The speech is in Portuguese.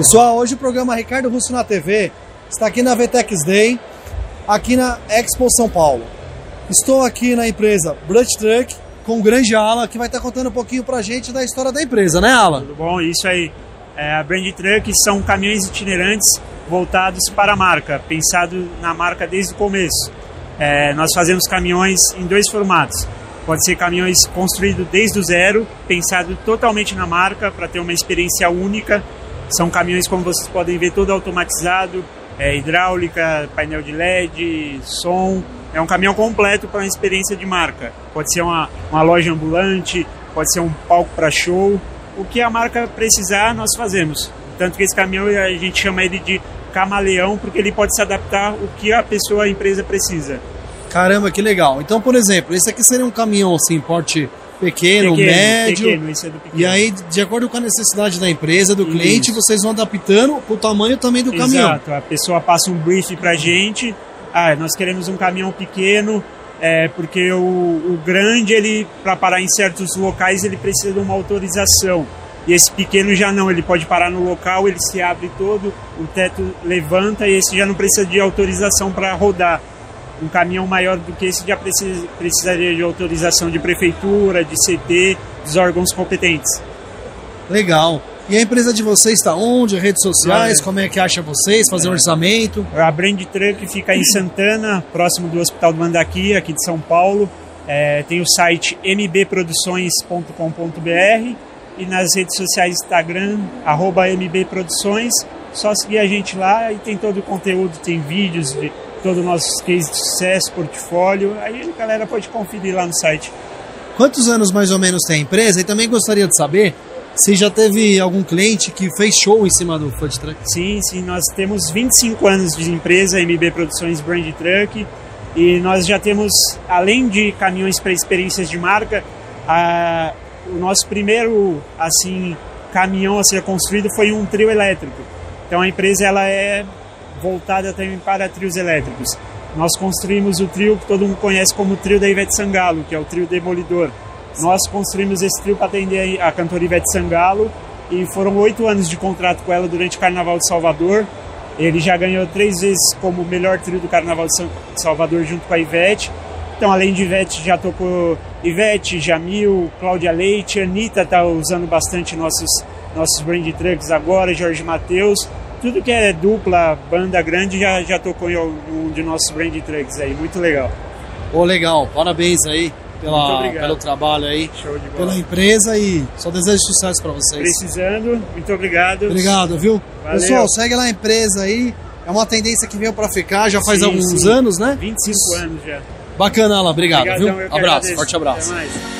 Pessoal, hoje o programa Ricardo Russo na TV está aqui na VTEX Day, aqui na Expo São Paulo. Estou aqui na empresa Blood Truck com o grande Alan, que vai estar contando um pouquinho pra gente da história da empresa, né Alan? Tudo bom? Isso aí. É, a Brand Truck são caminhões itinerantes voltados para a marca, pensado na marca desde o começo. É, nós fazemos caminhões em dois formatos. Pode ser caminhões construídos desde o zero, pensado totalmente na marca para ter uma experiência única. São caminhões, como vocês podem ver, todo automatizado, é, hidráulica, painel de LED, som. É um caminhão completo para uma experiência de marca. Pode ser uma, uma loja ambulante, pode ser um palco para show. O que a marca precisar, nós fazemos. Tanto que esse caminhão a gente chama ele de camaleão, porque ele pode se adaptar o que a pessoa, a empresa precisa. Caramba, que legal. Então, por exemplo, esse aqui seria um caminhão assim, porte pequeno, Pequeno, médio. pequeno, é pequeno. E aí, de acordo com a necessidade da empresa, do cliente, vocês vão adaptando o tamanho também do caminhão. Exato, a pessoa passa um brief pra gente. Ah, nós queremos um caminhão pequeno, é, porque o, o grande, ele para parar em certos locais, ele precisa de uma autorização. E esse pequeno já não, ele pode parar no local, ele se abre todo, o teto levanta e esse já não precisa de autorização para rodar. Um caminhão maior do que esse já precisa, precisaria de autorização de prefeitura, de CT, dos órgãos competentes. Legal. E a empresa de vocês está onde? Redes sociais? É. Como é que acha vocês? Fazer um orçamento? A Brand Truck fica em Santana, próximo do Hospital do Mandaqui, aqui de São Paulo. É, tem o site mbproduções.com.br e nas redes sociais Instagram, arroba mbproduções. Só seguir a gente lá e tem todo o conteúdo, tem vídeos de todo o nosso case de sucesso, portfólio. Aí a galera pode conferir lá no site. Quantos anos mais ou menos tem a empresa? E também gostaria de saber se já teve algum cliente que fez show em cima do food truck. Sim, sim, nós temos 25 anos de empresa, MB Produções Brand Truck, e nós já temos, além de caminhões para experiências de marca, a, o nosso primeiro assim caminhão a ser construído foi um trio elétrico. Então a empresa ela é voltada também para trios elétricos. Nós construímos o trio que todo mundo conhece como o trio da Ivete Sangalo, que é o trio Demolidor. Nós construímos esse trio para atender a cantora Ivete Sangalo e foram oito anos de contrato com ela durante o Carnaval de Salvador. Ele já ganhou três vezes como melhor trio do Carnaval de Salvador junto com a Ivete. Então, além de Ivete, já tocou Ivete, Jamil, Cláudia Leite, Anitta está usando bastante nossos, nossos brand trucks agora, Jorge Mateus. Tudo que é dupla, banda grande, já, já tocou em um de nossos brand trucks aí. Muito legal. Ô, legal. Parabéns aí pela, pelo trabalho aí, Show de bola. pela empresa e só desejo sucesso para vocês. Precisando, muito obrigado. Obrigado, viu? Valeu. Pessoal, segue lá a empresa aí. É uma tendência que veio para ficar já faz Sim, alguns sim. anos, né? 25 anos já. Bacana, Alan. Obrigado, Obrigadão, viu? Abraço, agradeço. forte abraço. Até mais.